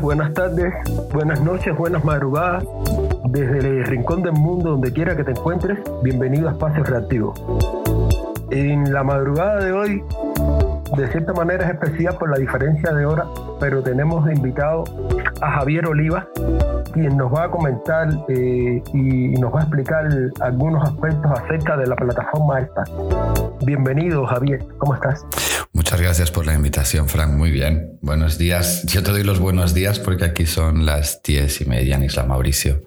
buenas tardes, buenas noches, buenas madrugadas. Desde el rincón del mundo, donde quiera que te encuentres, bienvenido a Espacio Creativo. En la madrugada de hoy, de cierta manera es especial por la diferencia de hora, pero tenemos invitado a Javier Oliva, quien nos va a comentar eh, y nos va a explicar algunos aspectos acerca de la plataforma esta. Bienvenido, Javier, ¿cómo estás? Muchas gracias por la invitación, Frank. Muy bien. Buenos días. Yo te doy los buenos días porque aquí son las diez y media en Isla Mauricio.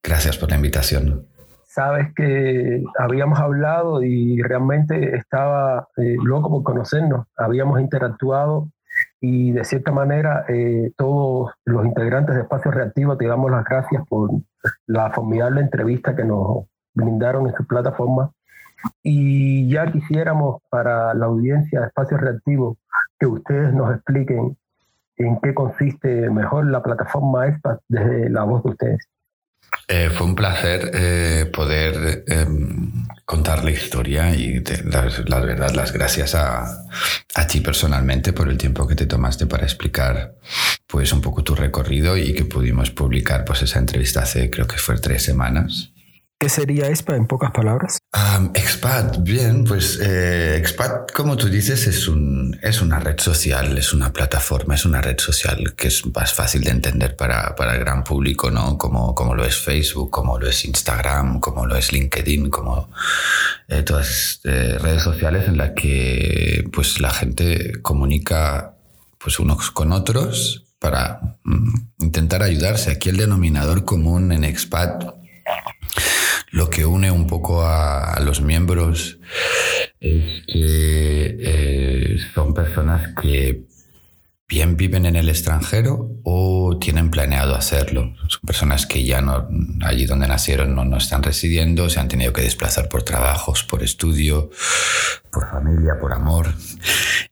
Gracias por la invitación. Sabes que habíamos hablado y realmente estaba eh, loco por conocernos. Habíamos interactuado y de cierta manera eh, todos los integrantes de Espacio Reactivo te damos las gracias por la formidable entrevista que nos brindaron en su plataforma y ya quisiéramos para la audiencia de Espacio Reactivo que ustedes nos expliquen en qué consiste mejor la plataforma ESPA desde la voz de ustedes. Eh, fue un placer eh, poder em, contar la historia y la, verdad las gracias a, a, ti personalmente por el tiempo que te tomaste para explicar pues un poco tu recorrido y que pudimos publicar pues esa entrevista hace creo que fue tres semanas ¿Qué sería EXPAT en pocas palabras? Expat, bien, pues eh, Expat, como tú dices, es, un, es una red social, es una plataforma, es una red social que es más fácil de entender para, para el gran público, ¿no? Como, como lo es Facebook, como lo es Instagram, como lo es LinkedIn, como eh, todas eh, redes sociales en las que pues, la gente comunica pues, unos con otros para mm, intentar ayudarse. Aquí el denominador común en Expat lo que une un poco a, los miembros es que eh, son personas que bien viven en el extranjero o tienen planeado hacerlo. Son personas que ya no, allí donde nacieron no, no están residiendo, se han tenido que desplazar por trabajos, por estudio, por familia, por amor.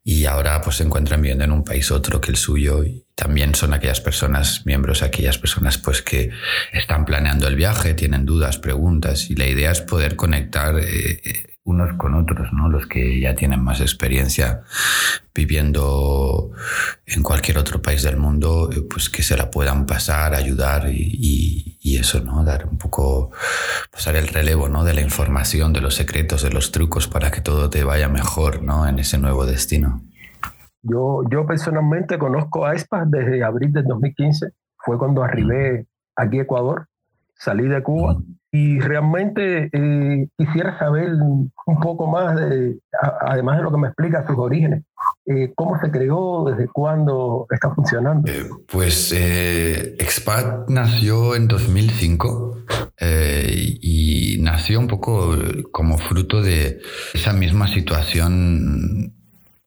Y ahora pues se encuentran viviendo en un país otro que el suyo. Y también son aquellas personas, miembros, aquellas personas pues que están planeando el viaje, tienen dudas, preguntas. Y la idea es poder conectar. Eh, unos con otros, ¿no? Los que ya tienen más experiencia viviendo en cualquier otro país del mundo, eh, pues que se la puedan pasar, ayudar y, y, eso, ¿no? Dar un poco, pasar el relevo, ¿no? De la información, de los secretos, de los trucos para que todo te vaya mejor, ¿no? En ese nuevo destino. Yo, yo personalmente conozco a ESPA desde abril del 2015. Fue cuando arribé aquí a Ecuador, salí de Cuba y realmente eh, quisiera saber un poco más, de, además de lo que me explica sus orígenes. Eh, ¿Cómo se creó? ¿Desde cuándo está funcionando? Eh, pues Expat nació en 2005 y nació un poco como fruto de esa misma situación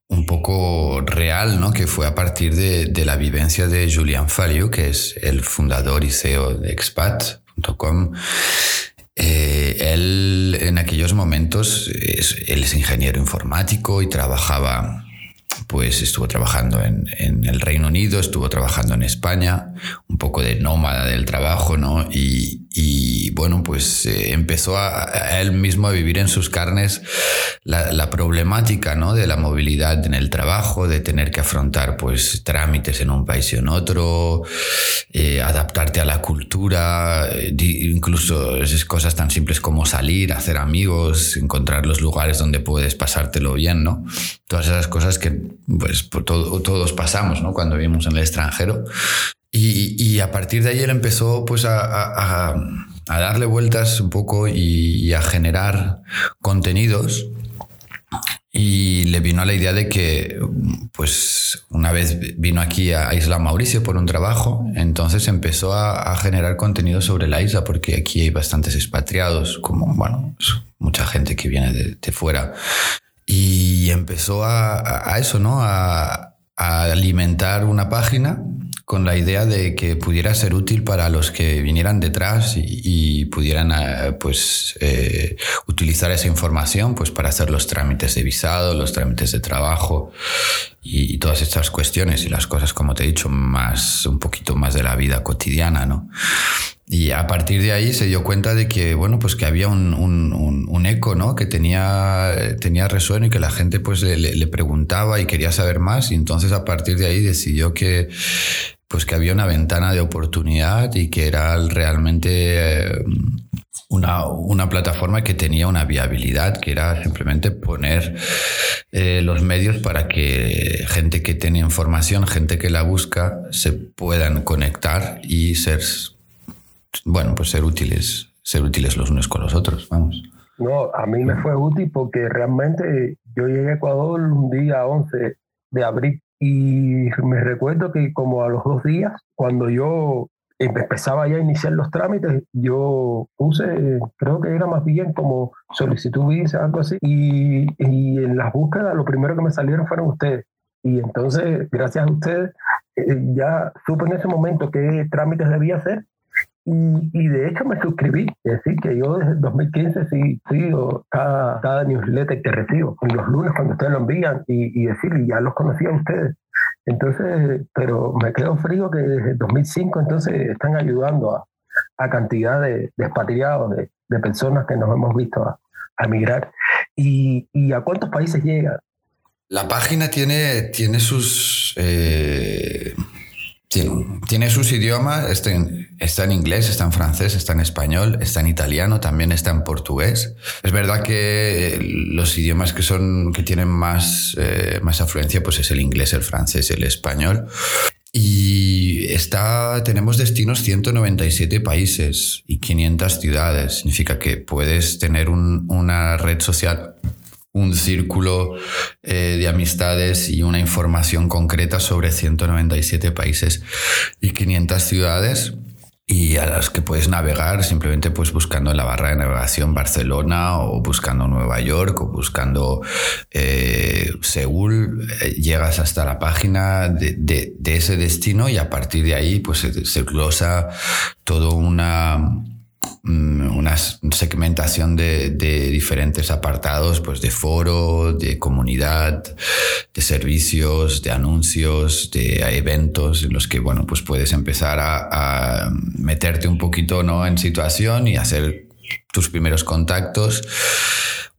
un poco real, ¿no? que fue a partir de, de la vivencia de Julian Faliu, que es el fundador y CEO de Expat.com eh, él en aquellos momentos, él es ingeniero informático y trabajaba pues estuvo trabajando en, el Reino Unido, estuvo trabajando en España, un poco de nómada del trabajo, ¿no? Y, bueno, pues eh, empezó a, él mismo a vivir en sus carnes la, problemática, ¿no? De la movilidad en el trabajo, de tener que afrontar, pues, trámites en un país y en otro, eh, adaptarte a la cultura, eh, incluso esas cosas tan simples como salir, hacer amigos, encontrar los lugares donde puedes pasártelo bien, ¿no? Todas esas cosas que pues todos pasamos ¿no? cuando vivimos en el extranjero. Y, a partir de ahí él empezó pues a, darle vueltas un poco y, a generar contenidos. Y le vino la idea de que, pues, una vez vino aquí a Isla Mauricio por un trabajo, entonces empezó a, generar contenido sobre la isla, porque aquí hay bastantes expatriados, como, bueno, mucha gente que viene de fuera y empezó a, eso, ¿no? A, alimentar una página con la idea de que pudiera ser útil para los que vinieran detrás y, pudieran eh, pues eh, utilizar esa información pues para hacer los trámites de visado, los trámites de trabajo y, y, todas estas cuestiones y las cosas como te he dicho más un poquito más de la vida cotidiana, ¿no? Y a partir de ahí se dio cuenta de que, bueno, pues que había un, un, eco, ¿no? Que tenía, tenía resueno y que la gente pues le, le, preguntaba y quería saber más. Y entonces a partir de ahí decidió que, pues que había una ventana de oportunidad y que era realmente eh, una, una, plataforma que tenía una viabilidad, que era simplemente poner eh, los medios para que gente que tiene información, gente que la busca, se puedan conectar y ser, bueno, pues ser útiles, ser útiles los unos con los otros, vamos. No, a mí me fue útil porque realmente yo llegué a Ecuador un día 11 de abril y me recuerdo que como a los dos días, cuando yo empezaba ya a iniciar los trámites, yo puse, creo que era más bien como solicitud visa, algo así, y, y en las búsquedas lo primero que me salieron fueron ustedes. Y entonces, gracias a ustedes, eh, ya supe en ese momento qué trámites debía hacer y, de hecho me suscribí, es decir, que yo desde 2015 sí sigo cada, cada newsletter que recibo, y los lunes cuando ustedes lo envían, y, y decir, ya los conocía a ustedes. Entonces, pero me quedo frío que desde 2005 entonces están ayudando a, a cantidad de, de expatriados, de, de, personas que nos hemos visto a, a migrar. ¿Y, ¿Y, a cuántos países llega? La página tiene, tiene sus... Eh tiene, sus idiomas, está en, está en, inglés, está en francés, está en español, está en italiano, también está en portugués. Es verdad que eh, los idiomas que son que tienen más, eh, más afluencia pues es el inglés, el francés, el español. Y está, tenemos destinos 197 países y 500 ciudades. Significa que puedes tener un, una red social un círculo eh, de amistades y una información concreta sobre 197 países y 500 ciudades y a las que puedes navegar simplemente pues buscando en la barra de navegación Barcelona o buscando Nueva York o buscando eh, Seúl, eh, llegas hasta la página de, ese destino y a partir de ahí pues se, glosa todo una una segmentación de, diferentes apartados, pues de foro, de comunidad, de servicios, de anuncios, de eventos en los que, bueno, pues puedes empezar a, a meterte un poquito, ¿no? En situación y hacer tus primeros contactos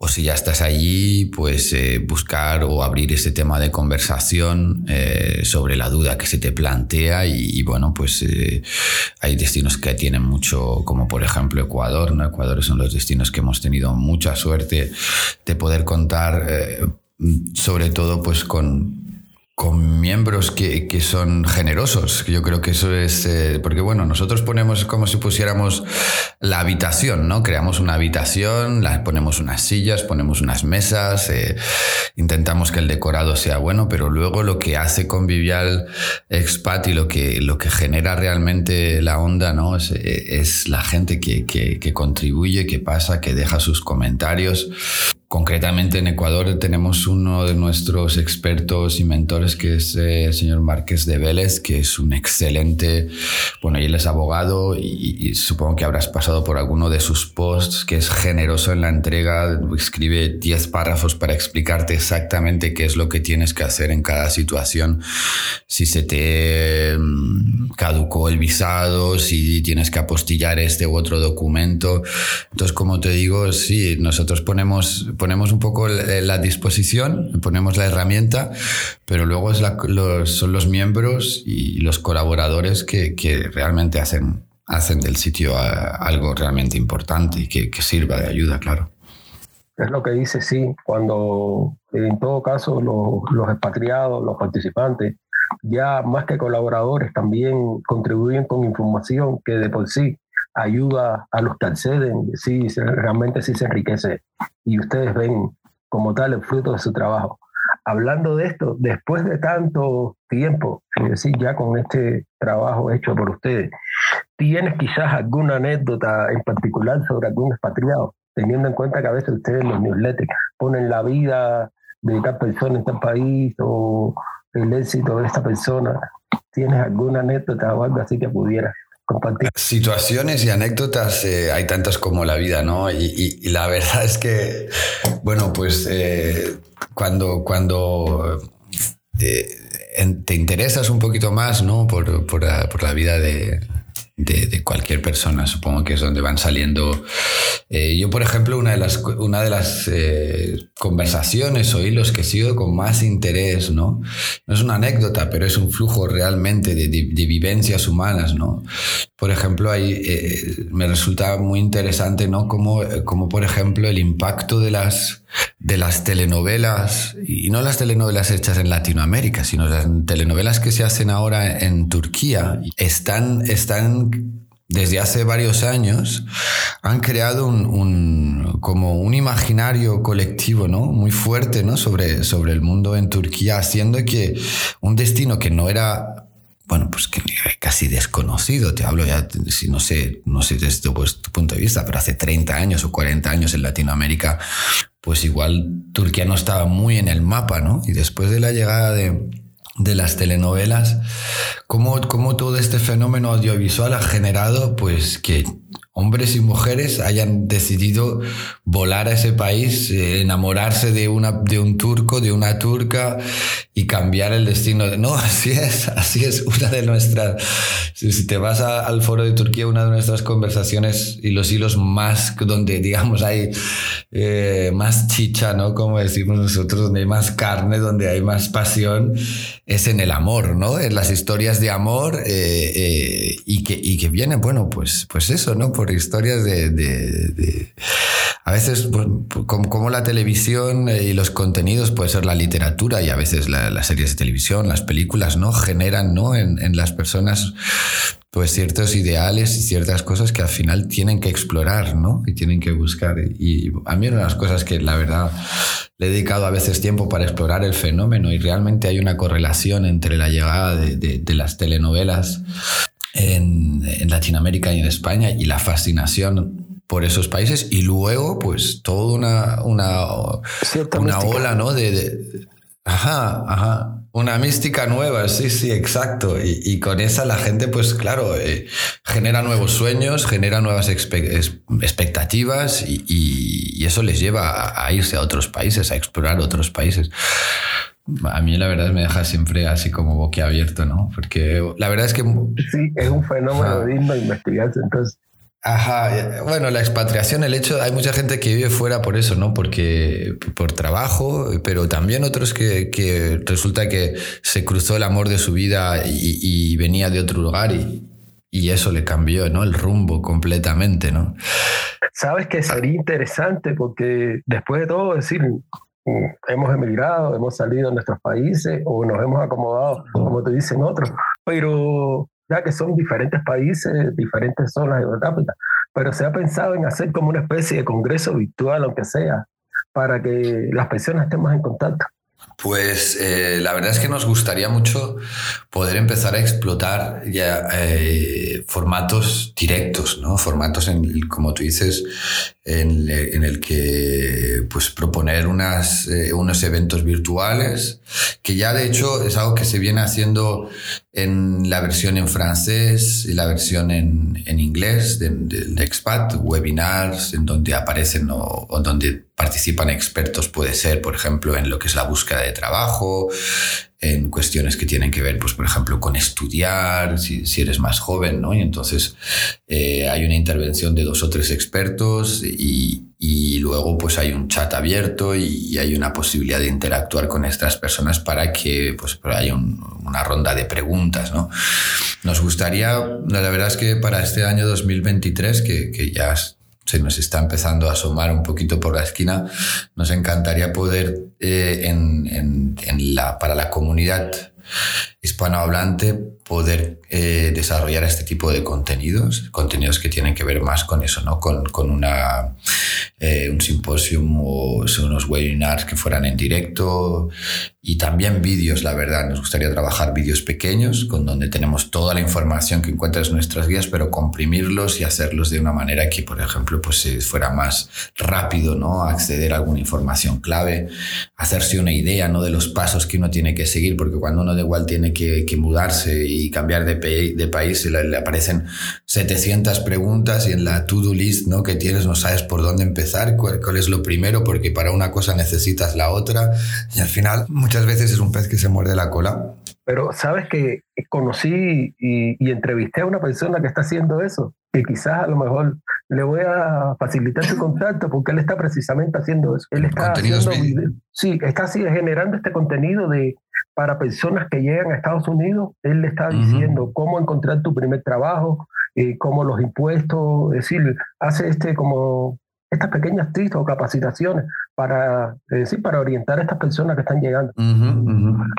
o si ya estás allí, pues eh, buscar o abrir ese tema de conversación eh, sobre la duda que se te plantea y, bueno, pues eh, hay destinos que tienen mucho, como por ejemplo Ecuador, ¿no? Ecuador son los destinos que hemos tenido mucha suerte de poder contar, sobre todo pues con con miembros que, que, son generosos. Yo creo que eso es, eh, porque bueno, nosotros ponemos como si pusiéramos la habitación, ¿no? Creamos una habitación, la, ponemos unas sillas, ponemos unas mesas, eh, intentamos que el decorado sea bueno, pero luego lo que hace Convivial Expat y lo que, lo que genera realmente la onda, ¿no? Es, es la gente que, que, que contribuye, que pasa, que deja sus comentarios. Concretamente en Ecuador tenemos uno de nuestros expertos y mentores que es eh, el señor Márquez de Vélez, que es un excelente, bueno, él es abogado y, supongo que habrás pasado por alguno de sus posts, que es generoso en la entrega, escribe 10 párrafos para explicarte exactamente qué es lo que tienes que hacer en cada situación, si se te mm, caducó el visado, si tienes que apostillar este u otro documento. Entonces, como te digo, sí, nosotros ponemos ponemos un poco la disposición, ponemos la herramienta, pero luego son los miembros y los colaboradores que, realmente hacen, hacen del sitio algo realmente importante y que, sirva de ayuda, claro. Es lo que dice, sí, cuando en todo caso los expatriados, los participantes, ya más que colaboradores, también contribuyen con información que de por sí ayuda a los que acceden, sí, realmente sí se enriquece y ustedes ven como tal el fruto de su trabajo. Hablando de esto, después de tanto tiempo, es decir, ya con este trabajo hecho por ustedes, ¿tienes quizás alguna anécdota en particular sobre algún expatriado? Teniendo en cuenta que a veces ustedes en los newsletters ponen la vida de tal persona en tal país o el éxito de esta persona. ¿Tienes alguna anécdota o algo así que pudiera Situaciones y anécdotas eh, hay tantas como la vida, ¿no? Y, la verdad es que, bueno, pues eh, cuando, cuando te, te, interesas un poquito más, ¿no? Por, por, la, por la, vida de, de, cualquier persona, supongo que es donde van saliendo Eh, yo, por ejemplo, una de las, una de las eh, conversaciones o hilos que sigo con más interés, ¿no? No es una anécdota, pero es un flujo realmente de, de, vivencias humanas, ¿no? Por ejemplo, ahí eh, me resulta muy interesante, ¿no? Como, como, por ejemplo, el impacto de las, de las telenovelas, y no las telenovelas hechas en Latinoamérica, sino las telenovelas que se hacen ahora en Turquía, están, están desde hace varios años han creado un, como un imaginario colectivo ¿no? muy fuerte ¿no? sobre, sobre el mundo en Turquía, haciendo que un destino que no era bueno, pues que casi desconocido, te hablo ya, si no sé, no sé desde tu, punto de vista, pero hace 30 años o 40 años en Latinoamérica, pues igual Turquía no estaba muy en el mapa, ¿no? Y después de la llegada de, de las telenovelas, cómo, cómo todo este fenómeno audiovisual ha generado pues que hombres y mujeres hayan decidido volar a ese país, eh, enamorarse de, una, de un turco, de una turca y cambiar el destino. No, así es, así es una de nuestras... Si, te vas al foro de Turquía, una de nuestras conversaciones y los hilos más, donde digamos hay eh, más chicha, ¿no? Como decimos nosotros, donde hay más carne, donde hay más pasión, es en el amor, ¿no? En las historias de amor eh, y, que, y que viene, bueno, pues, pues eso, ¿no? Por historias de... a veces, pues, como, la televisión y los contenidos, puede ser la literatura y a veces las series de televisión, las películas, ¿no? Generan, ¿no? En, las personas pues ciertos ideales y ciertas cosas que al final tienen que explorar, ¿no? Y tienen que buscar. Y a mí una de las cosas que la verdad le he dedicado a veces tiempo para explorar el fenómeno y realmente hay una correlación entre la llegada de las telenovelas en, Latinoamérica y en España y la fascinación por esos países y luego pues toda una, una, una ola ¿no? De, ajá, ajá. Una mística nueva, sí, sí, exacto. Y, con esa la gente, pues claro, eh, genera nuevos sueños, genera nuevas expectativas y, eso les lleva a, irse a otros países, a explorar otros países a mí la verdad me deja siempre así como boquiabierto, ¿no? Porque la verdad es que... Sí, es un fenómeno digno de investigarse, entonces... Ajá, bueno, la expatriación, el hecho, hay mucha gente que vive fuera por eso, ¿no? Porque por trabajo, pero también otros que, que resulta que se cruzó el amor de su vida y, y venía de otro lugar y, y, eso le cambió, ¿no? El rumbo completamente, ¿no? Sabes que sería interesante porque después de todo, decir, hemos emigrado, hemos salido de nuestros países o nos hemos acomodado, como te dicen otros, pero ya que son diferentes países, diferentes zonas geográficas, pero se ha pensado en hacer como una especie de congreso virtual, aunque sea, para que las personas estemos en contacto. Pues eh, la verdad es que nos gustaría mucho poder empezar a explotar ya eh, formatos directos, ¿no? Formatos, en, como tú dices, en, el que pues proponer unas, eh, unos eventos virtuales, que ya de hecho es algo que se viene haciendo en la versión en francés y la versión en, en inglés del de, Expat, webinars en donde aparecen o, o, donde participan expertos, puede ser, por ejemplo, en lo que es la búsqueda de trabajo, en cuestiones que tienen que ver, pues, por ejemplo, con estudiar, si, si eres más joven, ¿no? Y entonces eh, hay una intervención de dos o tres expertos y, y luego pues hay un chat abierto y, hay una posibilidad de interactuar con estas personas para que pues haya una ronda de preguntas, ¿no? Nos gustaría, la verdad es que para este año 2023, que, que ya se nos está empezando a asomar un poquito por la esquina, nos encantaría poder eh, en, en, en la, para la comunidad hispanohablante poder eh, desarrollar este tipo de contenidos, contenidos que tienen que ver más con eso, ¿no? Con, con una, eh, un simposium o unos webinars que fueran en directo y también vídeos, la verdad. Nos gustaría trabajar vídeos pequeños con donde tenemos toda la información que encuentras en nuestras guías, pero comprimirlos y hacerlos de una manera que, por ejemplo, pues fuera más rápido, ¿no? Acceder a alguna información clave, hacerse una idea, ¿no? De los pasos que uno tiene que seguir, porque cuando uno de igual tiene que, que mudarse y cambiar de, de país, le, le, aparecen 700 preguntas y en la to-do list, ¿no? Que tienes no sabes por dónde empezar, cuál, cuál es lo primero, porque para una cosa necesitas la otra y al final muchas veces es un pez que se muerde la cola. Pero sabes que conocí y, entrevisté a una persona que está haciendo eso, que quizás a lo mejor le voy a facilitar su contacto porque él está precisamente haciendo eso. Él está haciendo sí, está así, generando este contenido de para personas que llegan a Estados Unidos. Él le está diciendo cómo encontrar tu primer trabajo, eh, cómo los impuestos, es decir, hace este como estas pequeñas tips o capacitaciones para, decir, para orientar a estas personas que están llegando.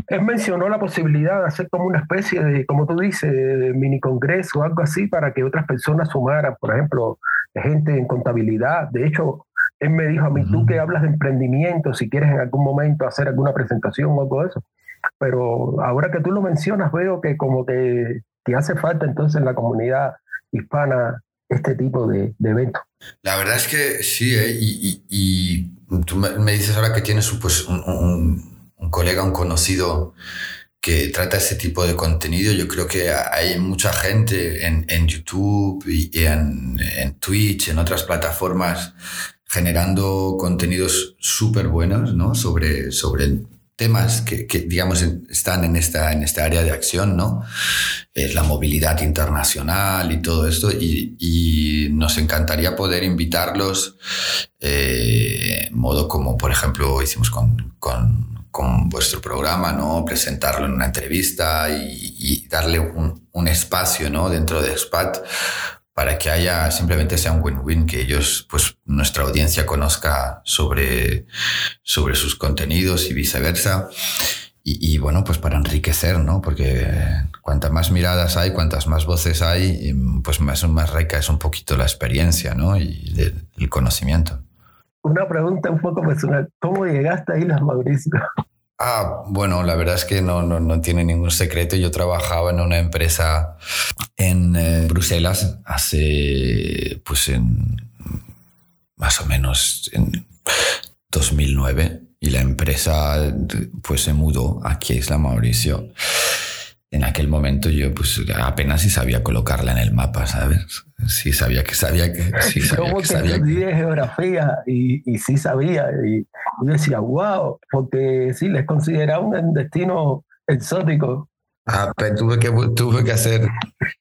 Él mencionó la posibilidad de hacer como una especie de, como tú dices, de mini congreso o algo así para que otras personas sumaran, por ejemplo, gente en contabilidad. De hecho, él me dijo a mí, tú que hablas de emprendimiento, si quieres en algún momento hacer alguna presentación o algo de eso. Pero ahora que tú lo mencionas, veo que como que te hace falta entonces en la comunidad hispana este tipo de, de. La verdad es que sí, ¿eh? y, tú me dices ahora que tienes pues, un, un, colega, un conocido que trata ese tipo de contenido. Yo creo que hay mucha gente en, en YouTube y en, en, Twitch, en otras plataformas, generando contenidos súper buenos ¿no? sobre, sobre temas que, digamos, están en esta, en esta área de acción, ¿no? Es la movilidad internacional y todo esto, y, nos encantaría poder invitarlos, eh, modo como, por ejemplo, hicimos con, con, con, vuestro programa, ¿no? Presentarlo en una entrevista y, y darle un, un, espacio, ¿no? Dentro de SPAT para que haya simplemente sea un win-win, que ellos, pues nuestra audiencia conozca sobre, sobre sus contenidos y viceversa. Y, bueno, pues para enriquecer, ¿no? Porque cuantas más miradas hay, cuantas más voces hay, pues más, más rica es un poquito la experiencia, ¿no? Y el conocimiento. Una pregunta un poco personal. ¿Cómo llegaste a Islas Mauricio? Ah, bueno, la verdad es que no, no, no, tiene ningún secreto. Yo trabajaba en una empresa en eh, Bruselas hace, pues en más o menos en 2009 y la empresa pues se mudó a Isla Mauricio en aquel momento yo pues apenas si sabía colocarla en el mapa, ¿sabes? Sí sabía que sabía que... Sí sabía que, sabía geografía y, y, sí sabía. Y yo decía, wow, porque sí, les consideraba un destino exótico. Ah, pero tuve que, tuve que, hacer,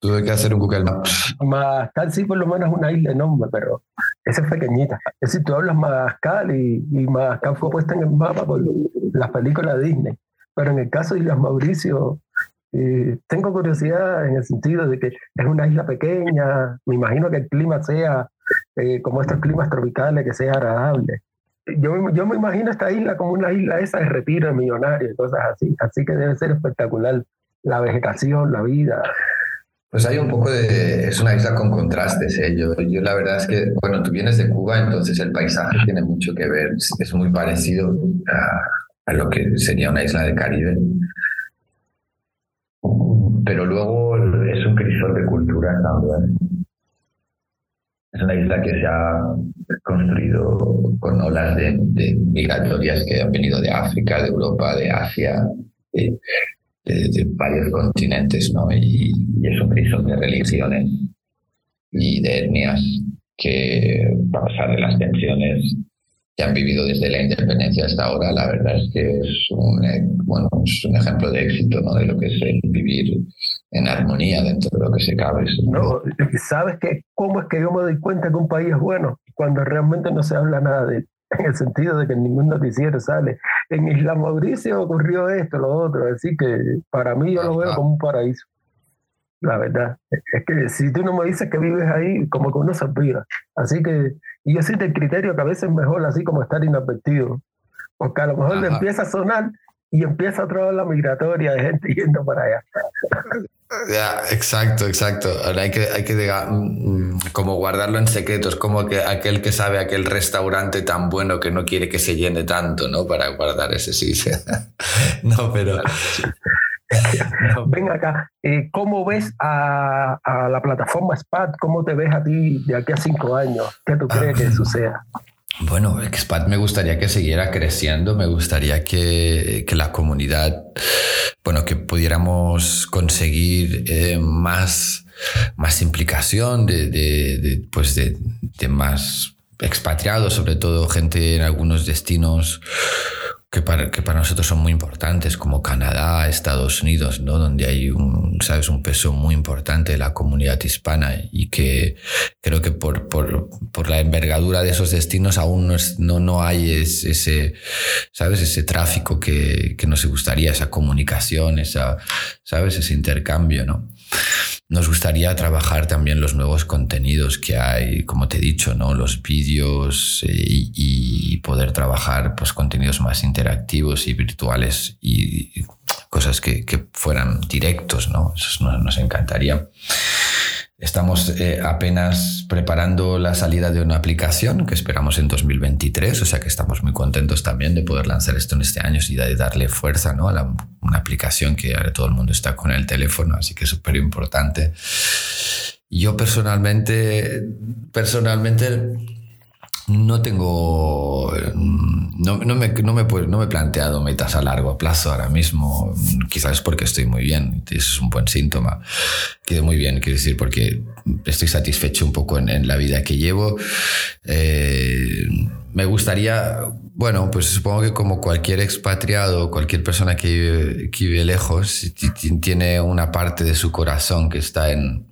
tuve que hacer un Google Maps. Madagascar sí por lo menos es una isla enorme, pero esa es pequeñita. Es decir, tú hablas Madagascar y, y Madagascar fue puesta en el mapa por las películas Disney. Pero en el caso de Islas Mauricio, tengo curiosidad en el sentido de que es una isla pequeña, me imagino que el clima sea eh, como estos climas tropicales, que sea agradable. Yo, yo me imagino esta isla como una isla esa de retiro de millonarios cosas así, así que debe ser espectacular la vegetación, la vida. Pues hay un poco de... Es una isla con contrastes. ¿eh? Yo, yo la verdad es que, bueno, tú vienes de Cuba, entonces el paisaje tiene mucho que ver. Es muy parecido a, a lo que sería una isla del Caribe pero luego es un crisol de cultura también. Es una isla que se ha construido con olas de, migratorias que han venido de África, de Europa, de Asia, de, varios continentes, ¿no? Y, y, es un crisol de religiones y de etnias que, a pesar de las tensiones que han vivido desde la independencia hasta ahora, la verdad es que es un, eh, bueno, es un ejemplo de éxito ¿no? de lo que es el vivir en armonía dentro de lo que se cabe. No, ¿sabes que cómo es que yo me doy cuenta que un país es bueno? Cuando realmente no se habla nada de él, en el sentido de que ningún noticiero sale. En Isla Mauricio ocurrió esto, lo otro, así que para mí yo lo veo como un paraíso. La verdad, es que si tú no me dices que vives ahí, como que uno se olvida. Así que y yo siento el criterio que a veces es mejor así como estar inadvertido. Porque a lo mejor le empieza a sonar y empieza otra vez la migratoria de gente yendo para allá. Ya, exacto, exacto. Ahora hay que, hay que mm, como guardarlo en secretos, como que aquel que sabe aquel restaurante tan bueno que no quiere que se llene tanto, ¿no? Para guardar ese sí. no, pero Ven acá, eh, ¿cómo ves a, la plataforma SPAT? ¿Cómo te ves a ti de aquí a cinco años? ¿Qué tú crees que ah. suceda? Bueno, SPAT me gustaría que siguiera creciendo, me gustaría que, la comunidad, bueno, que pudiéramos conseguir eh, más, más implicación de, de, pues de, de más expatriados, sobre todo gente en algunos destinos que para, que para nosotros son muy importantes, como Canadá, Estados Unidos, ¿no? donde hay un, ¿sabes? un peso muy importante de la comunidad hispana y que creo que por, por, por la envergadura de esos destinos aún no, es, no, no hay ese, ¿sabes? ese tráfico que, que nos gustaría, esa comunicación, esa, ¿sabes? ese intercambio. ¿no? Nos gustaría trabajar también los nuevos contenidos que hay, como te he dicho, ¿no? los vídeos eh, y, poder trabajar pues, contenidos más interactivos y virtuales y cosas que, fueran directos. ¿no? Eso nos encantaría. Estamos eh, apenas preparando la salida de una aplicación que esperamos en 2023, o sea que estamos muy contentos también de poder lanzar esto en este año y de darle fuerza ¿no? a una aplicación que ahora todo el mundo está con el teléfono, así que es súper importante. Yo personalmente, personalmente no tengo, no, no, me, no, me, no me he planteado metas a largo plazo ahora mismo. Quizás porque estoy muy bien, eso es un buen síntoma. Quedo muy bien, quiero decir, porque estoy satisfecho un poco en, la vida que llevo. Eh, me gustaría, bueno, pues supongo que como cualquier expatriado, cualquier persona que vive, que vive lejos, tiene una parte de su corazón que está en,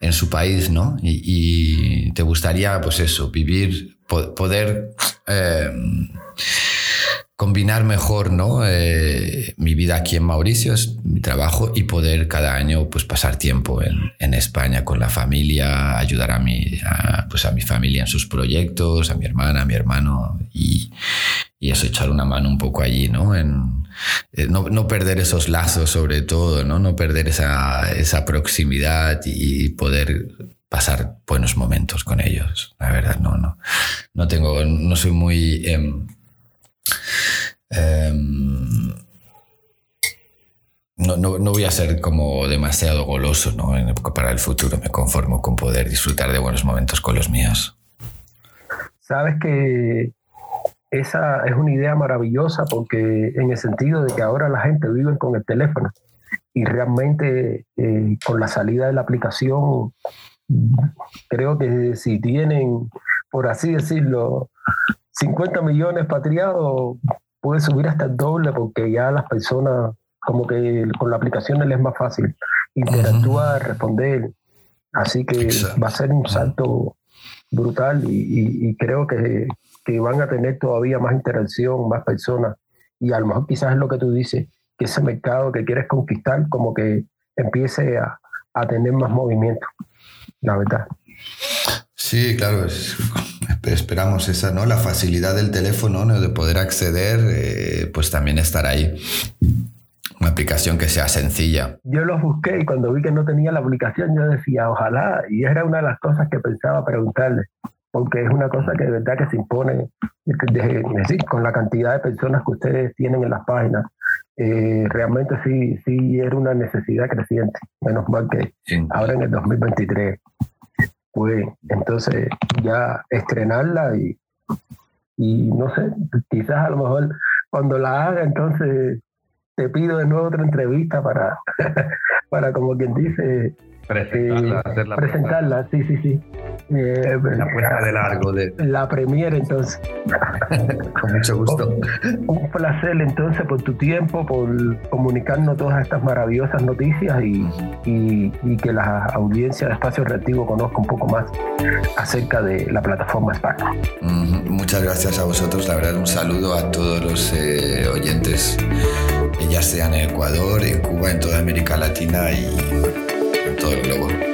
en su país, ¿no? Y, y, te gustaría, pues eso, vivir poder eh, combinar mejor ¿no? Eh, mi vida aquí en Mauricio, mi trabajo, y poder cada año pues, pasar tiempo en, en España con la familia, ayudar a mi, pues, a mi familia en sus proyectos, a mi hermana, a mi hermano, y, y eso, echar una mano un poco allí, ¿no? En, eh, no, no, perder esos lazos sobre todo, ¿no? No perder esa, esa proximidad y poder pasar buenos momentos con ellos. La verdad, no, no, no tengo, no soy muy em, em, no, no, no, voy a ser como demasiado goloso ¿no? para el futuro. Me conformo con poder disfrutar de buenos momentos con los míos. Sabes que esa es una idea maravillosa porque en el sentido de que ahora la gente vive con el teléfono y realmente eh, con la salida de la aplicación creo que si tienen, por así decirlo, 50 millones patriados, puede subir hasta el doble porque ya las personas, como que con la aplicación les es más fácil interactuar, responder. Así que va a ser un salto brutal y, creo que, que, van a tener todavía más interacción, más personas. Y a lo mejor quizás es lo que tú dices, que ese mercado que quieres conquistar como que empiece a, a tener más movimiento la verdad. Sí, claro, esperamos esa, ¿no? La facilidad del teléfono, ¿no? De poder acceder, eh, pues también estar ahí. Una aplicación que sea sencilla. Yo los busqué y cuando vi que no tenía la aplicación, yo decía, ojalá, y era una de las cosas que pensaba preguntarle, porque es una cosa que de verdad que se impone, decir, con la cantidad de personas que ustedes tienen en las páginas, eh, realmente sí, sí era una necesidad creciente. Menos mal que ahora en el 2023, pues entonces ya estrenarla y, y no sé, quizás a lo mejor cuando la haga, entonces te pido de nuevo otra entrevista para, para como quien dice, presentarla, eh, presentarla sí, sí, sí. Eh, la puesta de largo de la premier entonces. Con mucho gusto. Un placer entonces por tu tiempo por comunicarnos todas estas maravillosas noticias y, y, que la audiencia de Espacio Reactivo conozca un poco más acerca de la plataforma SPAC muchas gracias a vosotros. La verdad un saludo a todos los eh, oyentes ya sea en Ecuador en Cuba en toda América Latina y en todo el globo